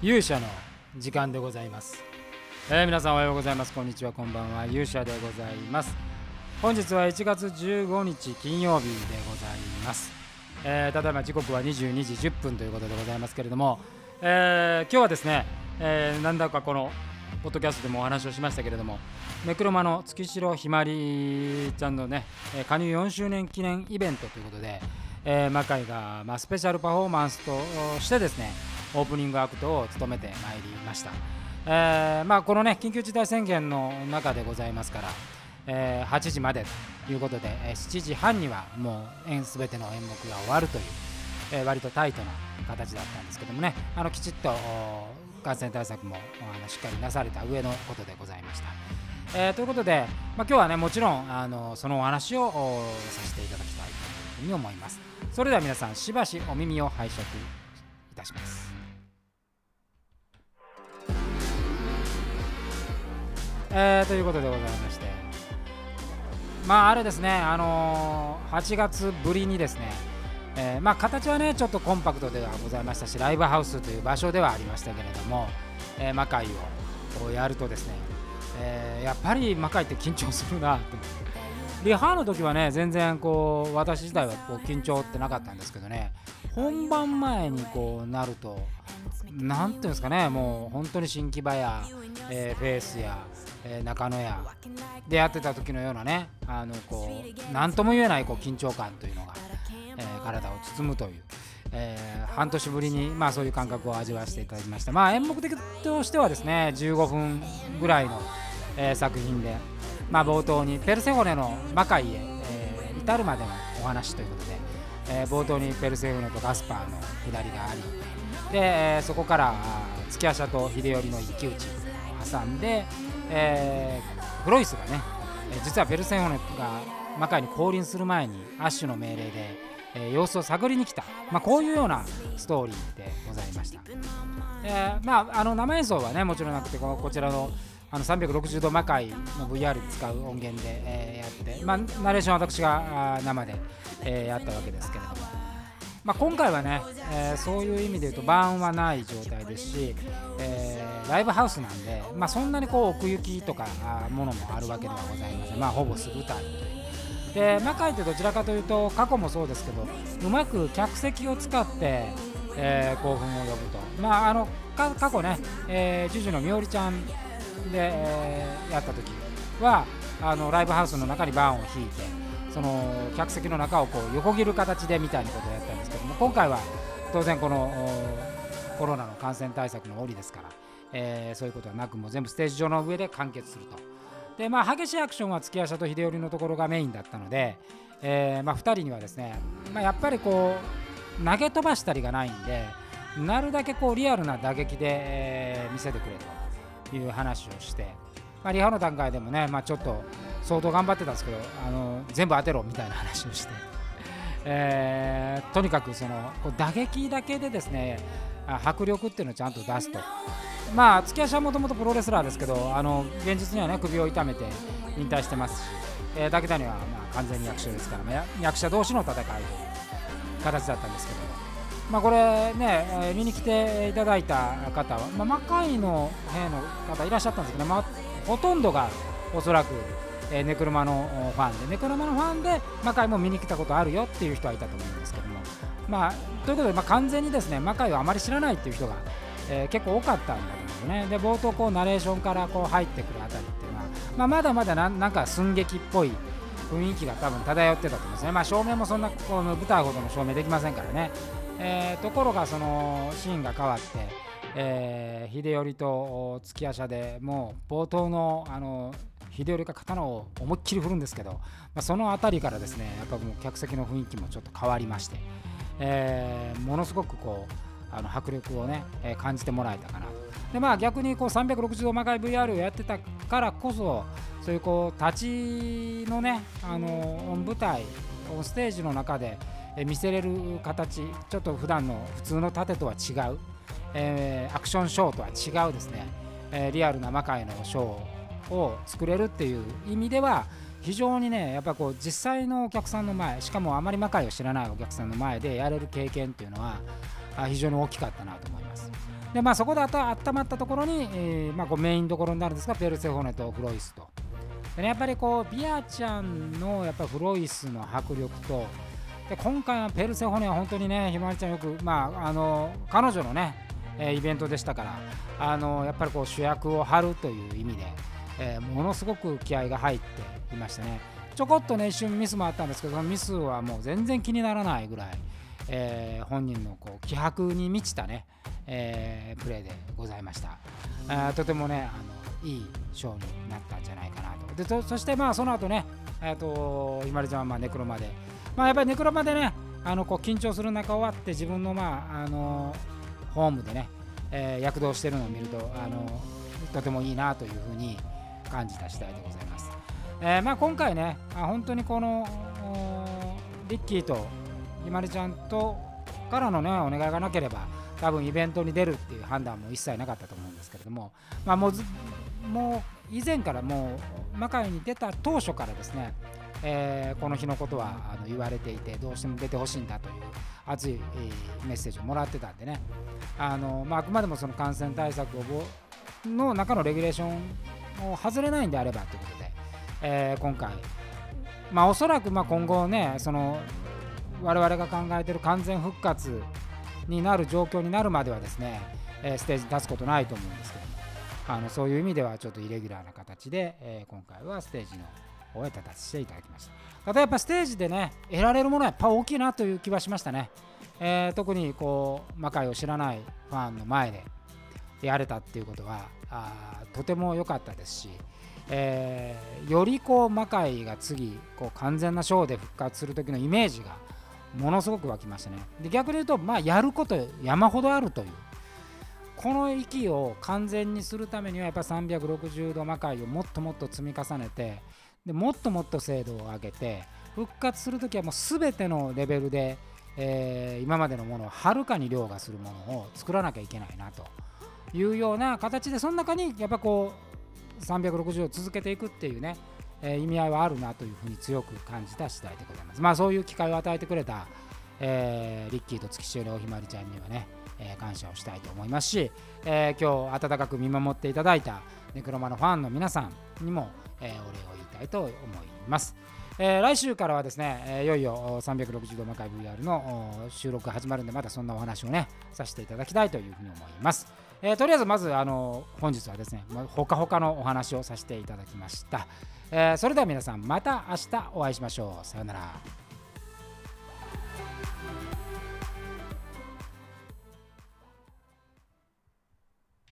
勇者の時間でございます、えー皆さんおはようございます。こんにちは。こんばんは。勇者でございます。本日は1月15日金曜日でございます、えーただいま時刻は22時10分ということでございますけれども、えー今日はですね、えーなんだかこのポッドキャストでもお話をしましたけれどもネクロマの月城ひまりちゃんのね加入4周年記念イベントということで、えー魔界が、まあ、スペシャルパフォーマンスとしてですねオープニングアクトを務めてまいりました、えーまあ、このね緊急事態宣言の中でございますから、えー8時までということで、え7時半にはもう演全ての演目が終わるという、え割とタイトな形だったんですけどもねあのきちっと感染対策もあのしっかりなされた上のことでございました。えーということで、まあ、今日はねもちろんあのそのお話をさせていただきたいというふうに思います。それでは皆さんしばしお耳を拝借いたします。えーということでございまして。まああれですねあのー8月ぶりにですねえーまあ形はねちょっとコンパクトではございましたしライブハウスという場所ではありましたけれども、え魔界をやるとですね、えやっぱり魔界って緊張するなとリハの時はね全然こう私自体はこう緊張ってなかったんですけどね。本番前にこうなるとなんていうんですかねもう本当に新木場や、えーフェイスや、えー中野やでやってた時のようなねあのこう何とも言えないこう緊張感というのが、えー体を包むという、えー半年ぶりに、まあ、そういう感覚を味わわせていただきました。まあ演目的としてはですね15分ぐらいの、えー作品で、まあ、冒頭にペルセフォネの魔界へ、えー至るまでのお話ということで、えー冒頭にペルセフォネとガスパーの下りがありで、そこから月夜社と秀頼の一騎打ちを挟んで、えーフロイスがね、実はペルセフォネが魔界に降臨する前にアッシュの命令で、えー様子を探りに来た、まあ、こういうようなストーリーでございました。えーまあ、あの生演奏はねもちろんなくてこちらのあの360度魔界の VR 使う音源で、えーやって、まあ、ナレーションは私が生で、えーやったわけですけれども、まあ、今回はね、えーそういう意味で言うとバーンはない状態ですし、えーライブハウスなんで、まあ、そんなにこう奥行きとかあものもあるわけではございません、まあ、ほぼ素舞台というで魔界ってどちらかというと過去もそうですけどうまく客席を使って、えー興奮を呼ぶと、まあ、あの過去ね、えー、ジュジュのみおりちゃんで、えーやった時はあのライブハウスの中にバーンを引いてその客席の中をこう横切る形でみたいなことをやったんですけども今回は当然このコロナの感染対策の折ですから、えーそういうことはなくもう全部ステージ上の上で完結すると。でまあ激しいアクションは月夜社と秀頼のところがメインだったので、えーまあ、2人にはですね、まあ、やっぱりこう投げ飛ばしたりがないんでなるだけこうリアルな打撃で、えー見せてくれという話をして、まあ、リハの段階でもね、まあ、ちょっと相当頑張ってたんですけどあの全部当てろみたいな話をして、えーとにかくそのこう打撃だけでですね迫力っていうのをちゃんと出すと。まあ月足はもともとプロレスラーですけどあの現実にはね首を痛めて引退してますし、えー、武田にはまあ完全に役者ですから、ま役者同士の戦いという形だったんですけど、まあ、これね、見に来ていただいた方は、まあ、魔界の兵の方いらっしゃったんですけど、まあ、ほとんどがおそらく、えーネクロマのファンでネクロマのファンで魔界も見に来たことあるよっていう人はいたと思うんですけども、まあ、ということで、まあ、完全にですね魔界をあまり知らないっていう人がえー結構多かったんだけどね。で冒頭こうナレーションからこう入ってくるあたりっていうのは、まあ、まだまだななんか寸劇っぽい雰囲気が多分漂ってたと思うんですね、まあ、照明もそんなこの舞台ほどの照明できませんからね、えーところがそのシーンが変わって、えー秀頼と月夜社でもう冒頭のあの秀頼が刀を思いっきり振るんですけど、まあ、そのあたりからですねやっぱもう客席の雰囲気もちょっと変わりまして、えーものすごくこうあの迫力をね、えー感じてもらえたかなと。でまあ逆にこう360度魔界 VR をやってたからこそそういうこう立ちのねあの舞台ステージの中で見せれる形ちょっと普段の普通の盾とは違う、えーアクションショーとは違うですね、えーリアルな魔界のショーを作れるっていう意味では非常にねやっぱこう実際のお客さんの前しかもあまり魔界を知らないお客さんの前でやれる経験っていうのは非常に大きかったなと思います。でまあ、そこであた温まったところに、えーまあ、こうメインどころになるんですがペルセフォネとフロイスとで、ね、やっぱりこうビアちゃんのやっぱフロイスの迫力とで今回はペルセフォネは本当にねひまわりちゃんよく、まあ、あの彼女のね、えー、イベントでしたからあのやっぱりこう主役を張るという意味で、えー、ものすごく気合が入っていましたねちょこっとね一瞬ミスもあったんですけどそのミスはもう全然気にならないぐらい、えー、本人のこう気迫に満ちたねえー、プレーでございました。あとてもねあのいいショーになったんじゃないかなと。でとそしてまあその後ね、えーと、と今里ちゃんはまあネクロまで、まあ、やっぱりネクロまでねあのこう緊張する中終わって自分の,、まあ、あのホームでね、えー、躍動してるのを見るとあのとてもいいなというふうに感じた次第でございます。えー、まあ、今回ねあ本当にこのリッキーとひまりちゃんとからのねお願いがなければ多分イベントに出るっていう判断も一切なかったと思うんですけれども、まあ、もうもう以前からもう魔界に出た当初からですね、えー、この日のことはあの言われていてどうしても出てほしいんだという熱い、メッセージをもらってたんでね。あの、まあ、あくまでもその感染対策をの中のレギュレーションを外れないんであればということで、えー、今回、まあ、おそらくま今後ねその我々が考えている完全復活になる状況になるまではですね、え、ステージに立つことないと思うんですけどもあのそういう意味ではちょっとイレギュラーな形で、え、今回はステージの方へ立たせていただきました。ただやっぱステージでね得られるものはやっぱ大きいなという気はしましたね、えー、特にこう魔界を知らないファンの前でやれたっていうことはあとても良かったですし、えー、よりこう魔界が次こう完全なショーで復活する時のイメージがものすごく湧きましたね。で逆に言うと、まあ、やること山ほどあるというこの域を完全にするためにはやっぱ360度魔界をもっともっと積み重ねてでもっともっと精度を上げて復活するときはもう全てのレベルで、えー、今までのものをはるかに凌駕するものを作らなきゃいけないなというような形でその中にやっぱこう360度続けていくっていうねえー、意味合いはあるなというふうに強く感じた次第でございます。まあそういう機会を与えてくれた、えー、リッキーと月潮のおひまりちゃんにはね、え、感謝をしたいと思いますし、えー、今日温かく見守っていただいたネクロマのファンの皆さんにも、えー、お礼をたいと思います。えー、来週からはですね、えー、いよいよ360度魔界 VR の収録が始まるんでまたそんなお話をねさせていただきたいというふうに思います。えー、とりあえずまずあの本日はですねほかほかのお話をさせていただきました。えー、それでは皆さんまた明日お会いしましょう。さようなら。